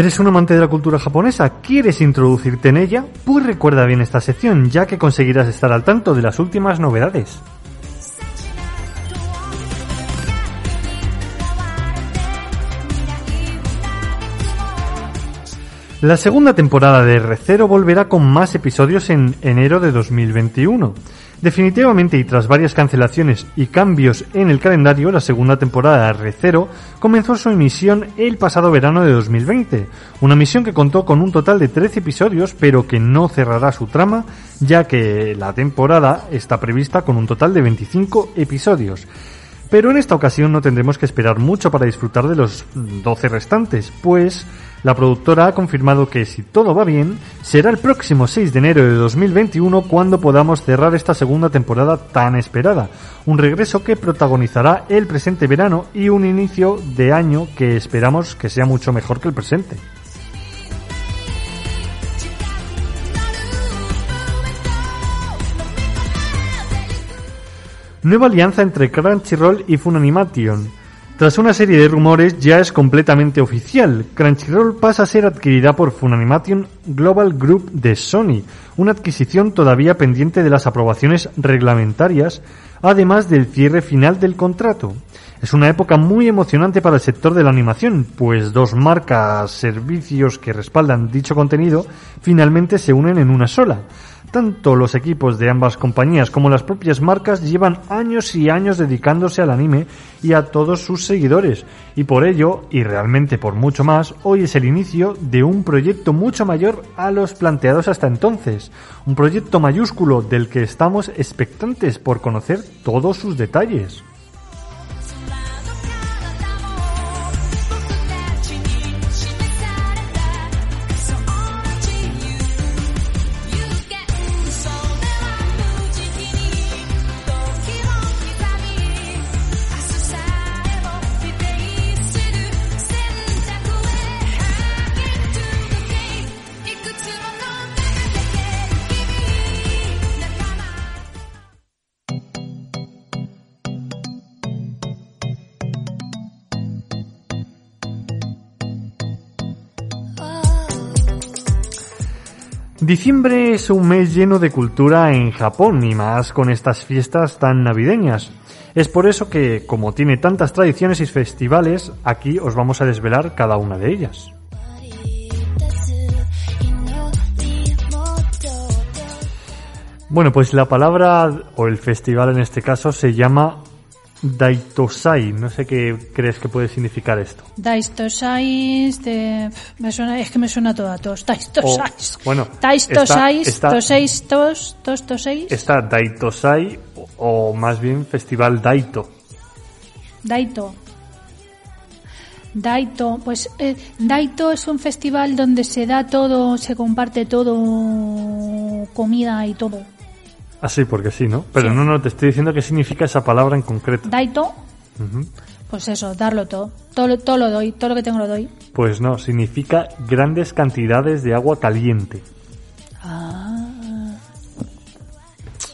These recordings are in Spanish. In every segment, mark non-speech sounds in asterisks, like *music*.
¿Eres un amante de la cultura japonesa? ¿Quieres introducirte en ella? Pues recuerda bien esta sección, ya que conseguirás estar al tanto de las últimas novedades. La segunda temporada de R0 volverá con más episodios en enero de 2021. Definitivamente y tras varias cancelaciones y cambios en el calendario, la segunda temporada de R0 comenzó su emisión el pasado verano de 2020. Una misión que contó con un total de 13 episodios, pero que no cerrará su trama, ya que la temporada está prevista con un total de 25 episodios. Pero en esta ocasión no tendremos que esperar mucho para disfrutar de los 12 restantes, pues la productora ha confirmado que si todo va bien, será el próximo 6 de enero de 2021 cuando podamos cerrar esta segunda temporada tan esperada. Un regreso que protagonizará el presente verano y un inicio de año que esperamos que sea mucho mejor que el presente. Nueva alianza entre Crunchyroll y Funimation. Tras una serie de rumores ya es completamente oficial. Crunchyroll pasa a ser adquirida por Funimation Global Group de Sony, una adquisición todavía pendiente de las aprobaciones reglamentarias, además del cierre final del contrato. Es una época muy emocionante para el sector de la animación, pues dos marcas, servicios que respaldan dicho contenido finalmente se unen en una sola. Tanto los equipos de ambas compañías como las propias marcas llevan años y años dedicándose al anime y a todos sus seguidores, y por ello, y realmente por mucho más, hoy es el inicio de un proyecto mucho mayor a los planteados hasta entonces, un proyecto mayúsculo del que estamos expectantes por conocer todos sus detalles. Diciembre es un mes lleno de cultura en Japón y más con estas fiestas tan navideñas. Es por eso que, como tiene tantas tradiciones y festivales, aquí os vamos a desvelar cada una de ellas. Bueno, pues la palabra, o el festival en este caso, se llama Daitosai. No sé qué crees que puede significar esto. Me suena, es que me suena todo a tos. Daistosai. O, bueno, está- toseis, tos, tos, toseis. Está Daitosai, o, o más bien Festival Daito. Daito. Daito, pues eh, Daito es un festival donde se da todo, se comparte todo, comida y todo. Así, porque sí, ¿no? Pero Sí. no, no, te estoy diciendo qué significa esa palabra en concreto. Daito, pues eso, darlo todo. Todo, lo- todo lo doy, todo lo que tengo lo doy. Pues no, significa grandes cantidades de agua caliente. Ah,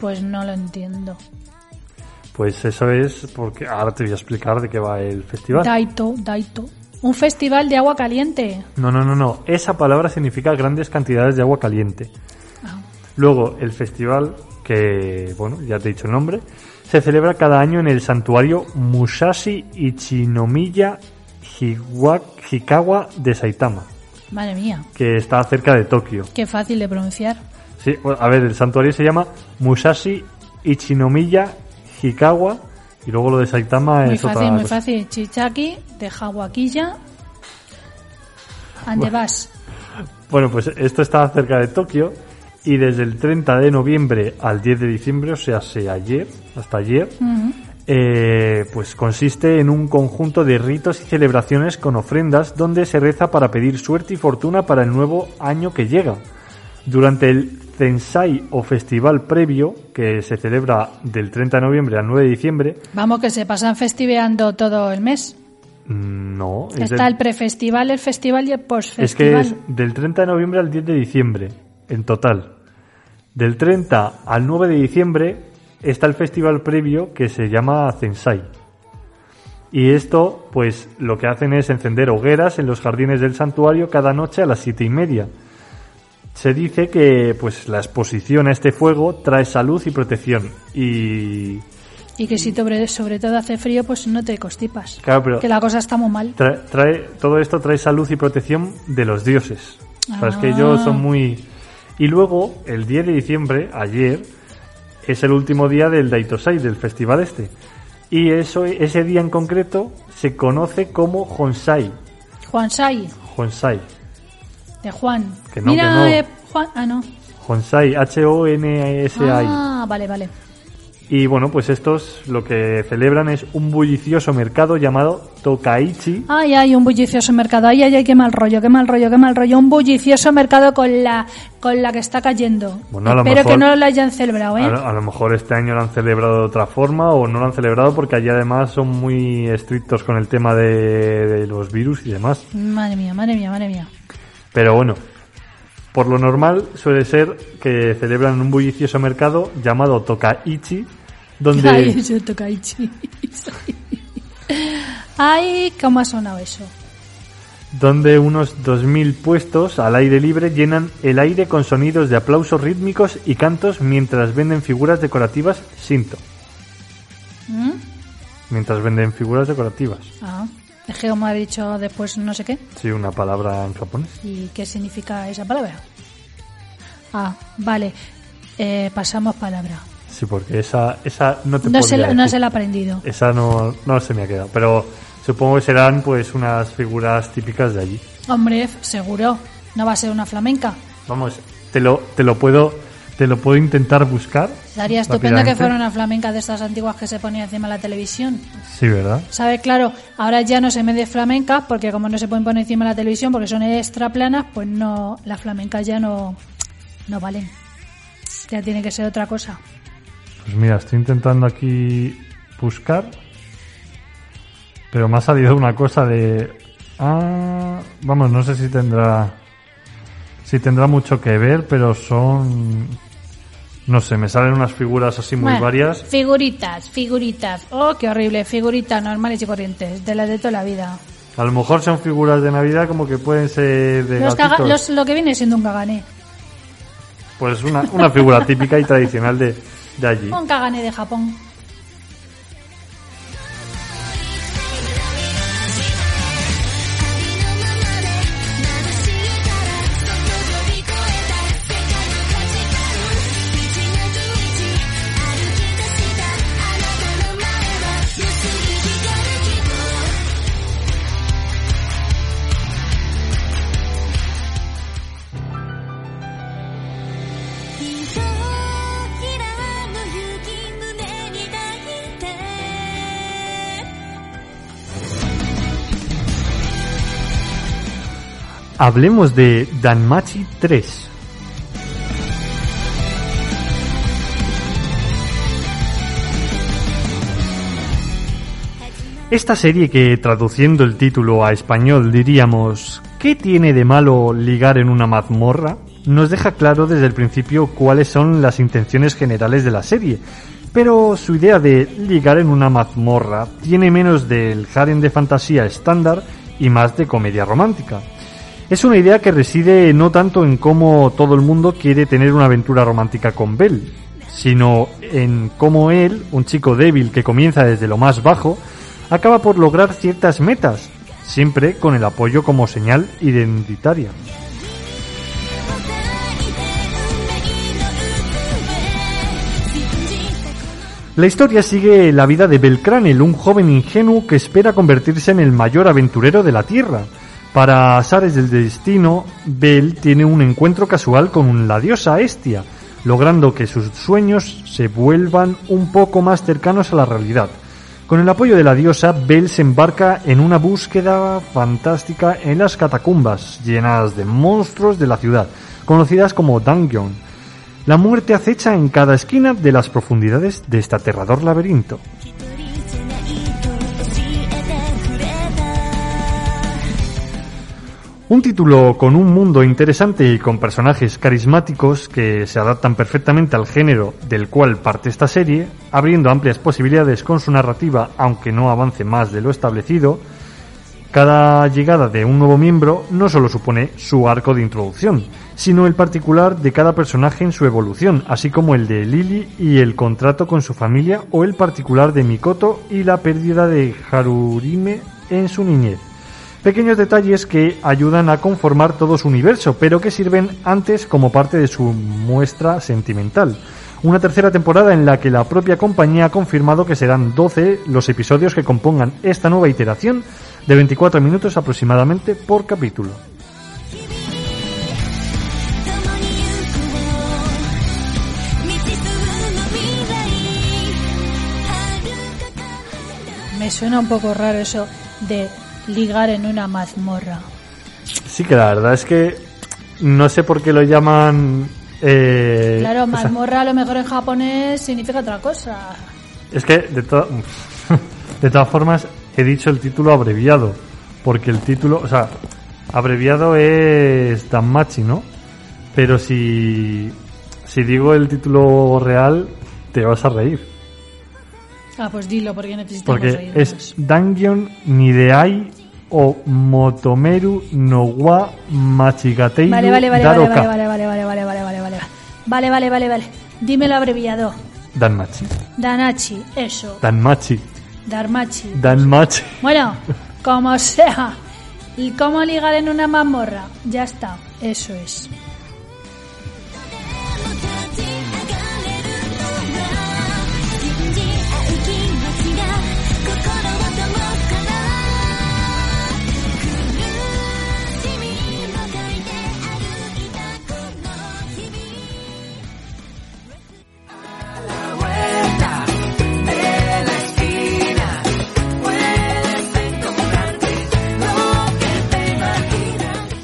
pues no lo entiendo. Pues eso es porque ahora te voy a explicar de qué va el festival. Daito, Daito. Un festival de agua caliente. No, no, no, no. Esa palabra significa grandes cantidades de agua caliente. Ah. Luego, el festival, que, bueno, ya te he dicho el nombre, se celebra cada año en el santuario Musashi Ichinomiya Hiwa- Hikawa de Saitama, Madre mía, que está cerca de Tokio. qué fácil de pronunciar. Sí, bueno, a ver, el santuario se llama Musashi Ichinomiya Hikawa y luego lo de Saitama Muy es otra fácil, muy cosa. fácil. Chichaki, de Hawaquilla. Ande vas. Bueno, pues esto está cerca de Tokio y desde el 30 de noviembre al 10 de diciembre, o sea, sea ayer, hasta ayer, Ujú. eh, pues consiste en un conjunto de ritos y celebraciones con ofrendas donde se reza para pedir suerte y fortuna para el nuevo año que llega. Durante el Zensai o festival previo, que se celebra del 30 de noviembre al 9 de diciembre, Vamos, que se pasan festiveando todo el mes. mm, no, es, Está del- el prefestival, el festival y el es que postfestival. es del 30 de noviembre al 10 de diciembre, en total. Del 30 al 9 de diciembre está el festival previo que se llama Zensai. Y esto, pues lo que hacen es encender hogueras en los jardines del santuario cada noche a las siete y media. Se dice que pues la exposición a este fuego trae salud y protección. Y Y que si sobre, sobre todo hace frío, pues no te constipas. claro, pero Que la cosa está muy mal. trae, trae- todo esto trae salud y protección de los dioses. O sea, es que Ah. ellos son muy... Y luego, el 10 de diciembre, ayer, es el último día del Daitosai, del festival este. Y eso, ese día en concreto se conoce como Honsai. Juan Sai, Honsai. de Juan. Que no, Mira, que no. eh, Juan. Ah, no. Honsai, H-O-N-S-A-I. Ah, vale, vale. Y bueno, pues estos lo que celebran es un bullicioso mercado llamado Tokaichi. Ay, ay, un bullicioso mercado. Ay, ay, ay, qué mal rollo, qué mal rollo, qué mal rollo. Un bullicioso mercado con la con la que está cayendo. Bueno, a lo Espero mejor- que no lo hayan celebrado, ¿eh? A, lo- a lo mejor este año lo han celebrado de otra forma o no lo han celebrado porque allí además son muy estrictos con el tema de, de los virus y demás. Madre mía, madre mía, madre mía. Pero bueno, por lo normal suele ser que celebran un bullicioso mercado llamado Tokaichi, donde... *laughs* Ay, eso Tokaichi. *laughs* Ay, ¿cómo ha sonado eso? donde unos 2.000 puestos al aire libre llenan el aire con sonidos de aplausos rítmicos y cantos mientras venden figuras decorativas Shinto. ¿Mm? Mientras venden figuras decorativas. Ah, como ha dicho después no sé qué. Sí, una palabra en japonés. ¿Y qué significa esa palabra? Ah, vale. Eh, pasamos palabra. Sí, porque esa, esa no te No se, la, no se la ha aprendido. Esa no, no se me ha quedado. Pero supongo que serán pues unas figuras típicas de allí. Hombre, seguro. No va a ser una flamenca. Vamos, te lo, te lo puedo, te lo puedo intentar buscar. Sería estupendo que fuera una flamenca de estas antiguas que se ponía encima de la televisión. Sí, ¿verdad? ¿Sabes? Claro, ahora ya no se mide flamenca porque como no se pueden poner encima de la televisión porque son extra planas, pues no, las flamencas ya no, no valen. Ya tiene que ser otra cosa. Pues mira, estoy intentando aquí buscar. Pero me ha salido una cosa de. Ah, vamos, no sé si tendrá. Si tendrá mucho que ver, pero son. No sé, me salen unas figuras así muy Bueno, varias. Figuritas, figuritas. Oh, qué horrible. Figuritas normales y corrientes. De las de toda la vida. A lo mejor son figuras de Navidad como que pueden ser de Los caga- gatitos. los- lo que viene siendo un cagané. Pues una, una figura típica y tradicional de, de allí. Un cagané de Japón. Hablemos de Danmachi 3. Esta serie que traduciendo el título a español diríamos ¿Qué tiene de malo ligar en una mazmorra? nos deja claro desde el principio cuáles son las intenciones generales de la serie. Pero su idea de ligar en una mazmorra tiene menos del harem de fantasía estándar y más de comedia romántica. Es una idea que reside no tanto en cómo todo el mundo quiere tener una aventura romántica con Bell, sino en cómo él, un chico débil que comienza desde lo más bajo, acaba por lograr ciertas metas, siempre con el apoyo como señal identitaria. La historia sigue la vida de Belcranel, un joven ingenuo que espera convertirse en el mayor aventurero de la Tierra. Para azares del destino, Bel tiene un encuentro casual con la diosa Estia, logrando que sus sueños se vuelvan un poco más cercanos a la realidad. Con el apoyo de la diosa, Belle se embarca en una búsqueda fantástica en las catacumbas, llenas de monstruos de la ciudad, conocidas como Dungeon. La muerte acecha en cada esquina de las profundidades de este aterrador laberinto. Un título con un mundo interesante y con personajes carismáticos que se adaptan perfectamente al género del cual parte esta serie, abriendo amplias posibilidades con su narrativa, aunque no avance más de lo establecido. Cada llegada de un nuevo miembro no solo supone su arco de introducción, sino el particular de cada personaje en su evolución, así como el de Lily y el contrato con su familia o el particular de Mikoto y la pérdida de Harurime en su niñez. Pequeños detalles que ayudan a conformar todo su universo, pero que sirven antes como parte de su muestra sentimental. Una tercera temporada en la que la propia compañía ha confirmado que serán 12 los episodios que compongan esta nueva iteración de 24 minutos aproximadamente por capítulo. Me suena un poco raro eso de ligar en una mazmorra. Sí que la verdad es que no sé por qué lo llaman... eh, Claro, o sea, mazmorra a lo mejor en japonés significa otra cosa. Es que de, to- *laughs* de todas formas he dicho el título abreviado, porque el título, o sea, abreviado es Danmachi, ¿no? Pero si, si digo el título real, te vas a reír. Ah, pues dilo, porque necesitamos Porque es Dungeon Nideai o Motomeru no wa Machigatei Vale, vale, vale, vale, Daroka. vale, vale, vale, vale, vale, vale, vale. Vale, vale, vale, vale. Dímelo abreviado. Danmachi. Danachi, eso. Danmachi. Darmachi. Danmachi. Bueno, como sea. ¿Y cómo ligar en una mazmorra? Ya está, eso es.